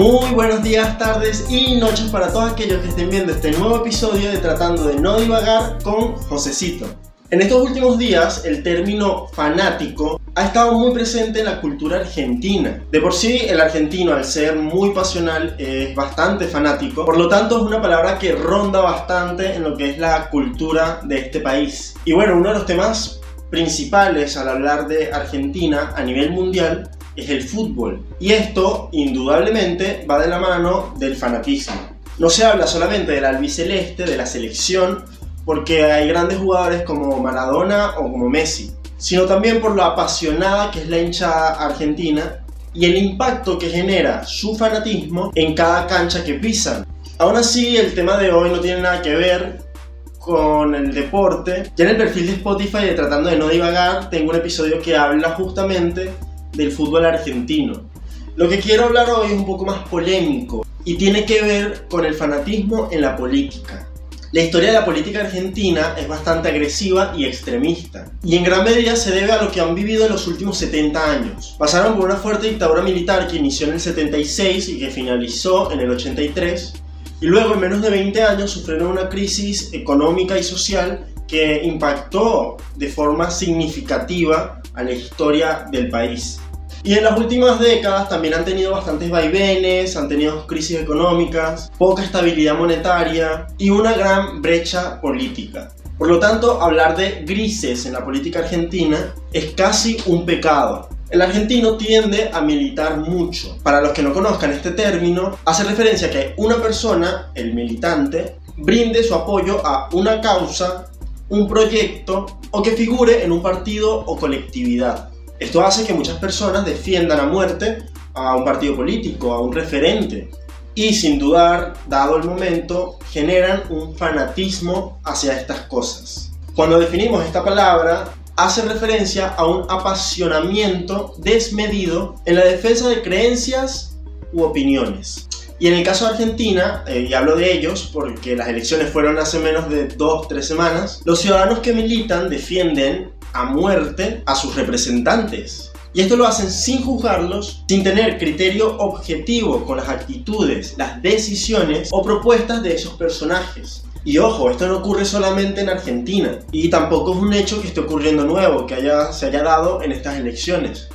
Muy buenos días, tardes y noches para todos aquellos que estén viendo este nuevo episodio de Tratando de no divagar con Josecito. En estos últimos días, el término fanático ha estado muy presente en la cultura argentina. De por sí, el argentino, al ser muy pasional, es bastante fanático. Por lo tanto, es una palabra que ronda bastante en lo que es la cultura de este país. Y bueno, uno de los temas principales al hablar de Argentina a nivel mundial es el fútbol. Y esto, indudablemente, va de la mano del fanatismo. No se habla solamente del albiceleste, de la selección, porque hay grandes jugadores como Maradona o como Messi, sino también por lo apasionada que es la hinchada argentina y el impacto que genera su fanatismo en cada cancha que pisan. Aún así, el tema de hoy no tiene nada que ver con el deporte. Ya en el perfil de Spotify de Tratando de no divagar tengo un episodio que habla justamente del fútbol argentino. Lo que quiero hablar hoy es un poco más polémico y tiene que ver con el fanatismo en la política. La historia de la política argentina es bastante agresiva y extremista, y en gran medida se debe a lo que han vivido en los últimos 70 años. Pasaron por una fuerte dictadura militar que inició en el 76 y que finalizó en el 83, y luego en menos de 20 años sufrieron una crisis económica y social que impactó de forma significativa a la historia del país. Y en las últimas décadas también han tenido bastantes vaivenes, han tenido crisis económicas, poca estabilidad monetaria y una gran brecha política. Por lo tanto, hablar de grises en la política argentina es casi un pecado. El argentino tiende a militar mucho. Para los que no conozcan este término, hace referencia a que una persona, el militante, brinde su apoyo a una causa, un proyecto o que figure en un partido o colectividad. Esto hace que muchas personas defiendan a muerte a un partido político, a un referente, y sin dudar, dado el momento, generan un fanatismo hacia estas cosas. Cuando definimos esta palabra, hace referencia a un apasionamiento desmedido en la defensa de creencias u opiniones. Y en el caso de Argentina, eh, y hablo de ellos porque las elecciones fueron hace menos de dos, tres semanas, los ciudadanos que militan defienden a muerte a sus representantes. Y esto lo hacen sin juzgarlos, sin tener criterio objetivo con las actitudes, las decisiones o propuestas de esos personajes. Y ojo, esto no ocurre solamente en Argentina y tampoco es un hecho que esté ocurriendo nuevo, que haya, se haya dado en estas elecciones.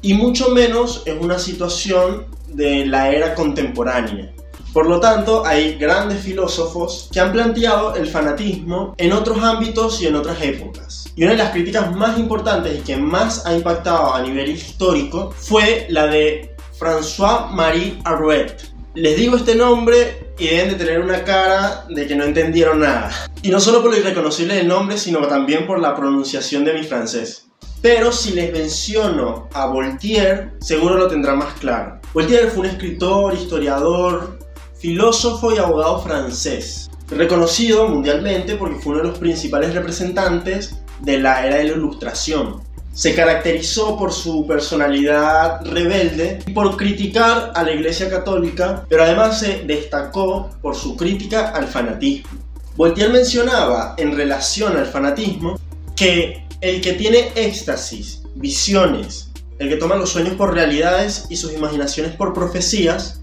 Y mucho menos es una situación de la era contemporánea. Por lo tanto, hay grandes filósofos que han planteado el fanatismo en otros ámbitos y en otras épocas. Y una de las críticas más importantes y que más ha impactado a nivel histórico fue la de François-Marie Arouet. Les digo este nombre y deben de tener una cara de que no entendieron nada. Y no solo por lo irreconocible del nombre, sino también por la pronunciación de mi francés. Pero si les menciono a Voltaire, seguro lo tendrán más claro. Voltaire fue un escritor, historiador, filósofo y abogado francés, reconocido mundialmente porque fue uno de los principales representantes de la era de la Ilustración. Se caracterizó por su personalidad rebelde y por criticar a la Iglesia Católica, pero además se destacó por su crítica al fanatismo. Voltaire mencionaba en relación al fanatismo que el que tiene éxtasis, visiones, el que toma los sueños por realidades y sus imaginaciones por profecías,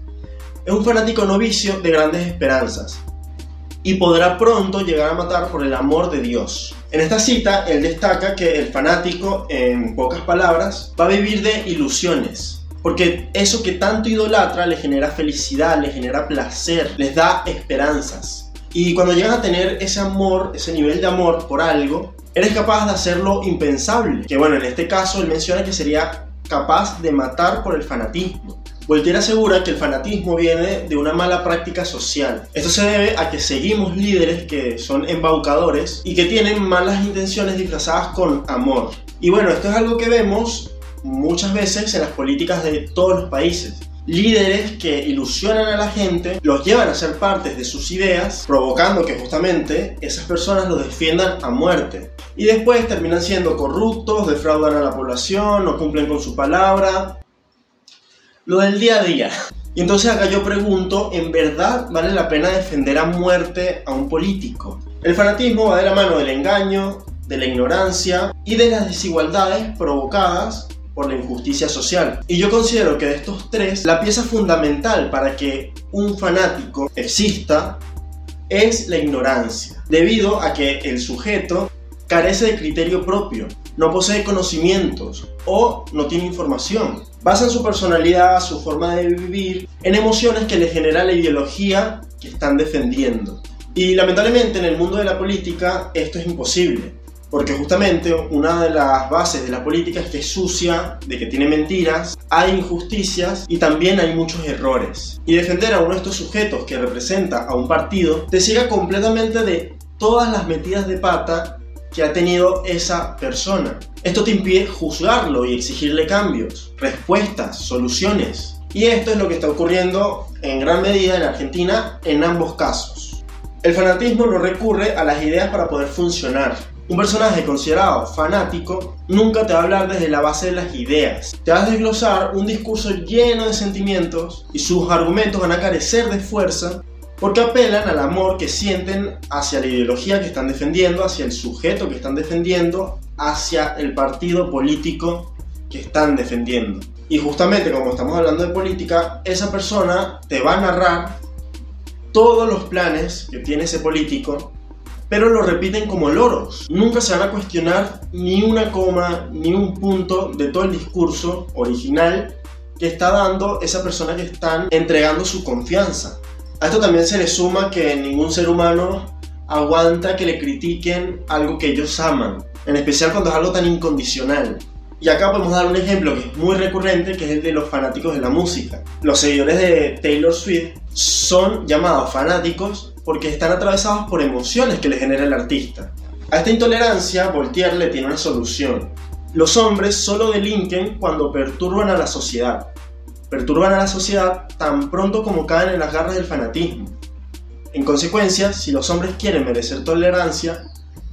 es un fanático novicio de grandes esperanzas y podrá pronto llegar a matar por el amor de Dios. En esta cita, él destaca que el fanático, en pocas palabras, va a vivir de ilusiones, porque eso que tanto idolatra le genera felicidad, le genera placer, les da esperanzas. Y cuando llegas a tener ese amor, ese nivel de amor por algo, eres capaz de hacerlo impensable. Que bueno, en este caso él menciona que sería capaz de matar por el fanatismo. Voltaire asegura que el fanatismo viene de una mala práctica social. Esto se debe a que seguimos líderes que son embaucadores y que tienen malas intenciones disfrazadas con amor. Y bueno, esto es algo que vemos muchas veces en las políticas de todos los países. Líderes que ilusionan a la gente, los llevan a ser partes de sus ideas, provocando que justamente esas personas los defiendan a muerte. Y después terminan siendo corruptos, defraudan a la población, no cumplen con su palabra, lo del día a día. Y entonces acá yo pregunto, ¿en verdad vale la pena defender a muerte a un político? El fanatismo va de la mano del engaño, de la ignorancia y de las desigualdades provocadas por la injusticia social. Y yo considero que de estos tres, la pieza fundamental para que un fanático exista es la ignorancia, debido a que el sujeto carece de criterio propio, no posee conocimientos o no tiene información. Basa su personalidad, su forma de vivir, en emociones que le genera la ideología que están defendiendo. Y lamentablemente en el mundo de la política esto es imposible, porque justamente una de las bases de la política es que es sucia, de que tiene mentiras, hay injusticias y también hay muchos errores. Y defender a uno de estos sujetos que representa a un partido te ciega completamente de todas las metidas de pata que ha tenido esa persona. Esto te impide juzgarlo y exigirle cambios, respuestas, soluciones. Y esto es lo que está ocurriendo en gran medida en Argentina en ambos casos. El fanatismo no recurre a las ideas para poder funcionar. Un personaje considerado fanático nunca te va a hablar desde la base de las ideas. Te va a desglosar un discurso lleno de sentimientos y sus argumentos van a carecer de fuerza porque apelan al amor que sienten hacia la ideología que están defendiendo, hacia el sujeto que están defendiendo, hacia el partido político que están defendiendo. Y justamente como estamos hablando de política, esa persona te va a narrar todos los planes que tiene ese político, pero lo repiten como loros. Nunca se van a cuestionar ni una coma, ni un punto de todo el discurso original que está dando esa persona que están entregando su confianza. A esto también se le suma que ningún ser humano aguanta que le critiquen algo que ellos aman, en especial cuando es algo tan incondicional. Y acá podemos dar un ejemplo que es muy recurrente, que es el de los fanáticos de la música. Los seguidores de Taylor Swift son llamados fanáticos porque están atravesados por emociones que le genera el artista. A esta intolerancia, Voltaire le tiene una solución. Los hombres solo delinquen cuando perturban a la sociedad. Perturban a la sociedad tan pronto como caen en las garras del fanatismo. En consecuencia, si los hombres quieren merecer tolerancia,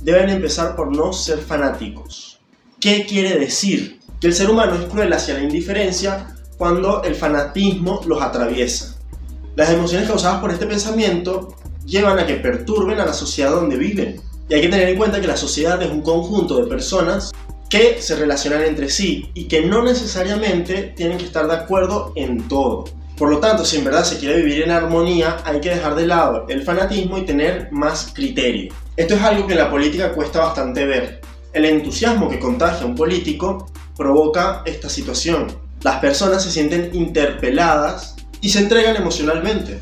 deben empezar por no ser fanáticos. ¿Qué quiere decir? Que el ser humano es cruel hacia la indiferencia cuando el fanatismo los atraviesa. Las emociones causadas por este pensamiento llevan a que perturben a la sociedad donde viven. Y hay que tener en cuenta que la sociedad es un conjunto de personas que se relacionan entre sí y que no necesariamente tienen que estar de acuerdo en todo. Por lo tanto, si en verdad se quiere vivir en armonía, hay que dejar de lado el fanatismo y tener más criterio. Esto es algo que en la política cuesta bastante ver. El entusiasmo que contagia a un político provoca esta situación. Las personas se sienten interpeladas y se entregan emocionalmente.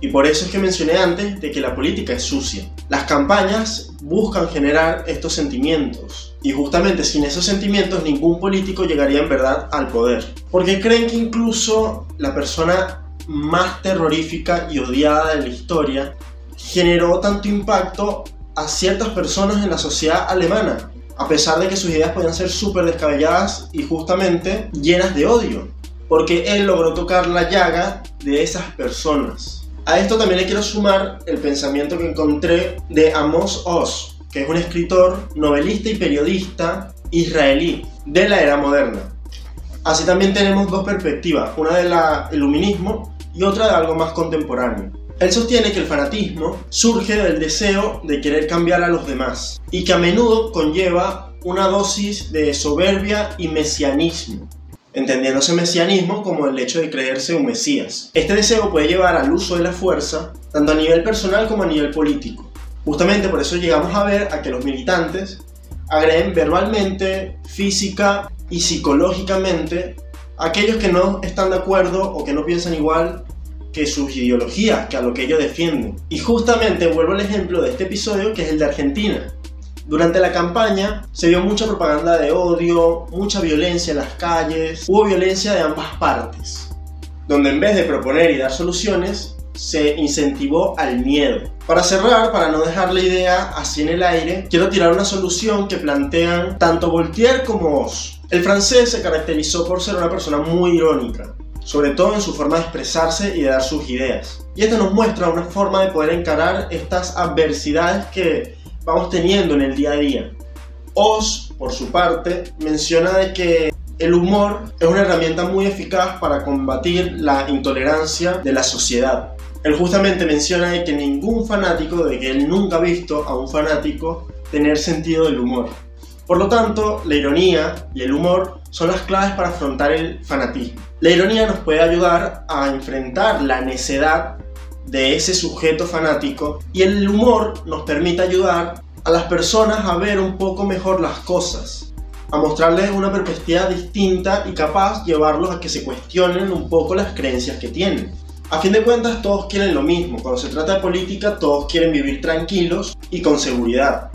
Y por eso es que mencioné antes de que la política es sucia. Las campañas buscan generar estos sentimientos. Y justamente sin esos sentimientos ningún político llegaría en verdad al poder. Porque creen que incluso la persona más terrorífica y odiada de la historia generó tanto impacto a ciertas personas en la sociedad alemana a pesar de que sus ideas podían ser súper descabelladas y justamente llenas de odio, porque él logró tocar la llaga de esas personas. A esto también le quiero sumar el pensamiento que encontré de Amos Oz, que es un escritor, novelista y periodista israelí de la era moderna. Así también tenemos dos perspectivas, una del iluminismo y otra de algo más contemporáneo. Él sostiene que el fanatismo surge del deseo de querer cambiar a los demás y que a menudo conlleva una dosis de soberbia y mesianismo, entendiéndose mesianismo como el hecho de creerse un mesías. Este deseo puede llevar al uso de la fuerza, tanto a nivel personal como a nivel político. Justamente por eso llegamos a ver a que los militantes agreden verbalmente, física y psicológicamente a aquellos que no están de acuerdo o que no piensan igual que sus ideologías, que a lo que ellos defienden. Y justamente vuelvo al ejemplo de este episodio, que es el de Argentina. Durante la campaña se vio mucha propaganda de odio, mucha violencia en las calles, hubo violencia de ambas partes, donde en vez de proponer y dar soluciones, se incentivó al miedo. Para cerrar, para no dejar la idea así en el aire, quiero tirar una solución que plantean tanto Voltaire como Oz. El francés se caracterizó por ser una persona muy irónica, sobre todo en su forma de expresarse y de dar sus ideas. Y esto nos muestra una forma de poder encarar estas adversidades que vamos teniendo en el día a día. Oz, por su parte, menciona de que el humor es una herramienta muy eficaz para combatir la intolerancia de la sociedad. Él justamente menciona de que ningún fanático, de que él nunca ha visto a un fanático tener sentido del humor. Por lo tanto, la ironía y el humor son las claves para afrontar el fanatismo. La ironía nos puede ayudar a enfrentar la necedad de ese sujeto fanático y el humor nos permite ayudar a las personas a ver un poco mejor las cosas, a mostrarles una perspectiva distinta y capaz llevarlos a que se cuestionen un poco las creencias que tienen. A fin de cuentas todos quieren lo mismo, cuando se trata de política todos quieren vivir tranquilos y con seguridad.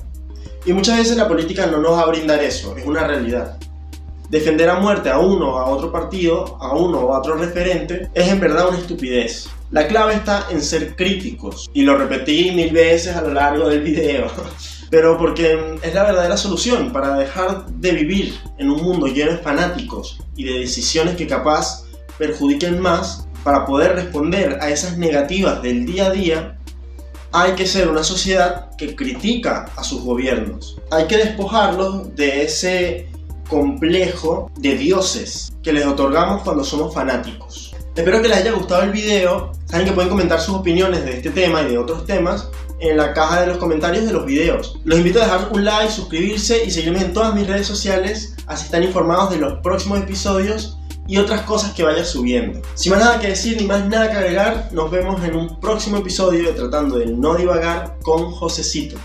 Y muchas veces la política no nos va a brindar eso, es una realidad. Defender a muerte a uno o a otro partido, a uno o a otro referente, es en verdad una estupidez. La clave está en ser críticos, y lo repetí mil veces a lo largo del video, pero porque es la verdadera solución para dejar de vivir en un mundo lleno de fanáticos y de decisiones que capaz perjudiquen más, para poder responder a esas negativas del día a día, hay que ser una sociedad que critica a sus gobiernos. Hay que despojarlos de ese complejo de dioses que les otorgamos cuando somos fanáticos. Espero que les haya gustado el video. Saben que pueden comentar sus opiniones de este tema y de otros temas en la caja de los comentarios de los videos. Los invito a dejar un like, suscribirse y seguirme en todas mis redes sociales, así están informados de los próximos episodios y otras cosas que vaya subiendo. Sin más nada que decir ni más nada que agregar, nos vemos en un próximo episodio de Tratando de No Divagar con Josecito.